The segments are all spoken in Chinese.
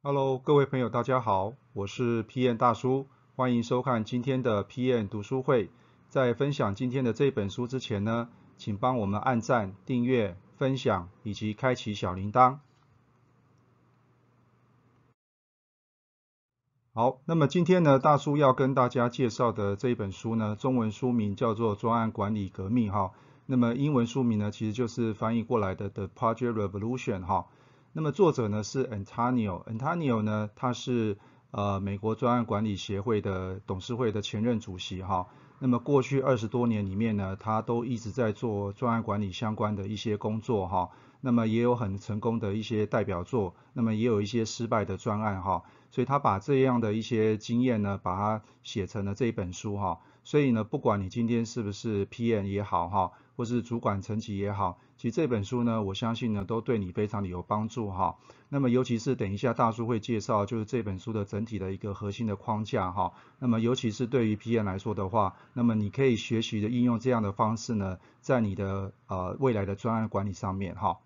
Hello，各位朋友，大家好，我是 p n 大叔，欢迎收看今天的 PM 读书会。在分享今天的这本书之前呢，请帮我们按赞、订阅、分享以及开启小铃铛。好，那么今天呢，大叔要跟大家介绍的这一本书呢，中文书名叫做《专案管理革命》哈。那么英文书名呢，其实就是翻译过来的《The Project Revolution》哈。那么作者呢是 Antonio，Antonio 呢他是呃美国专案管理协会的董事会的前任主席哈。那么过去二十多年里面呢，他都一直在做专案管理相关的一些工作哈。那么也有很成功的一些代表作，那么也有一些失败的专案哈。所以他把这样的一些经验呢，把它写成了这一本书哈。所以呢，不管你今天是不是 PM 也好哈，或是主管层级也好，其实这本书呢，我相信呢，都对你非常的有帮助哈。那么尤其是等一下大叔会介绍，就是这本书的整体的一个核心的框架哈。那么尤其是对于 PM 来说的话，那么你可以学习的应用这样的方式呢，在你的呃未来的专案管理上面哈。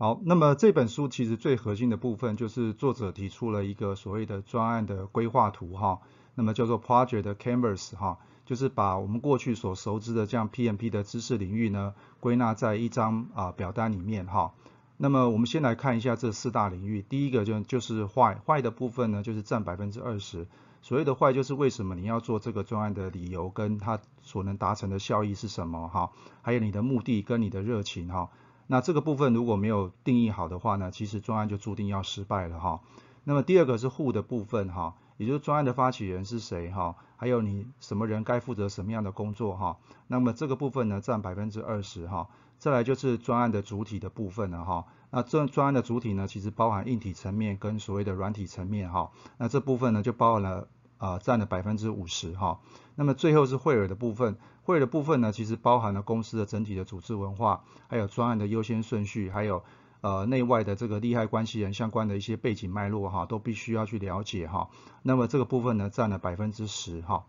好，那么这本书其实最核心的部分就是作者提出了一个所谓的专案的规划图哈，那么叫做 Project Canvas 哈，就是把我们过去所熟知的这样 PMP 的知识领域呢，归纳在一张啊表单里面哈。那么我们先来看一下这四大领域，第一个就就是坏坏的部分呢，就是占百分之二十。所谓的坏就是为什么你要做这个专案的理由，跟它所能达成的效益是什么哈，还有你的目的跟你的热情哈。那这个部分如果没有定义好的话呢，其实专案就注定要失败了哈。那么第二个是户的部分哈，也就是专案的发起人是谁哈，还有你什么人该负责什么样的工作哈。那么这个部分呢占百分之二十哈。再来就是专案的主体的部分了哈。那这专案的主体呢，其实包含硬体层面跟所谓的软体层面哈。那这部分呢就包含了啊占了百分之五十哈。那么最后是会尔的部分。会的部分呢，其实包含了公司的整体的组织文化，还有专案的优先顺序，还有呃内外的这个利害关系人相关的一些背景脉络哈，都必须要去了解哈。那么这个部分呢，占了百分之十哈。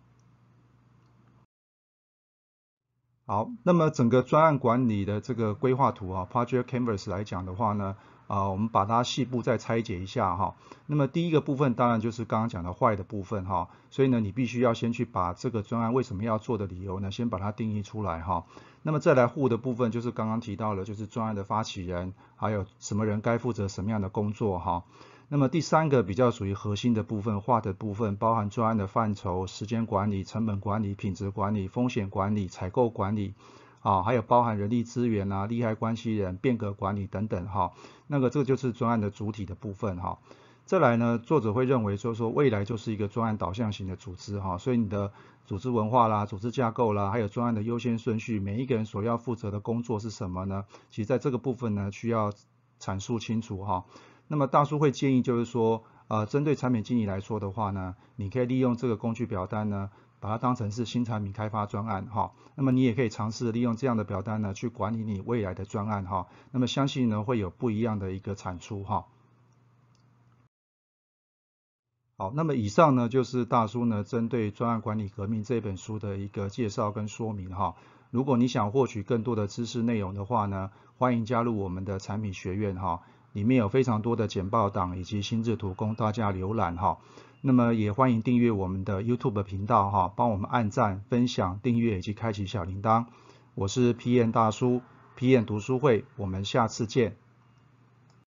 好，那么整个专案管理的这个规划图啊，Project Canvas 来讲的话呢。啊，我们把它细部再拆解一下哈。那么第一个部分当然就是刚刚讲的坏的部分哈。所以呢，你必须要先去把这个专案为什么要做的理由呢，先把它定义出来哈。那么再来护的部分就是刚刚提到了，就是专案的发起人，还有什么人该负责什么样的工作哈。那么第三个比较属于核心的部分，化的部分包含专案的范畴、时间管理、成本管理、品质管理、风险管理、采购管理。啊，还有包含人力资源啊、利害关系人、变革管理等等哈，那个这个就是专案的主体的部分哈。再来呢，作者会认为就是说未来就是一个专案导向型的组织哈，所以你的组织文化啦、组织架构啦，还有专案的优先顺序，每一个人所要负责的工作是什么呢？其实在这个部分呢，需要阐述清楚哈。那么大叔会建议就是说，呃，针对产品经理来说的话呢，你可以利用这个工具表单呢。把它当成是新产品开发专案哈，那么你也可以尝试利用这样的表单呢，去管理你未来的专案哈，那么相信呢会有不一样的一个产出哈。好，那么以上呢就是大叔呢针对专案管理革命这本书的一个介绍跟说明哈。如果你想获取更多的知识内容的话呢，欢迎加入我们的产品学院哈，里面有非常多的简报档以及心智图供大家浏览哈。那么也欢迎订阅我们的 YouTube 频道哈，帮我们按赞、分享、订阅以及开启小铃铛。我是皮燕大叔皮燕读书会，我们下次见。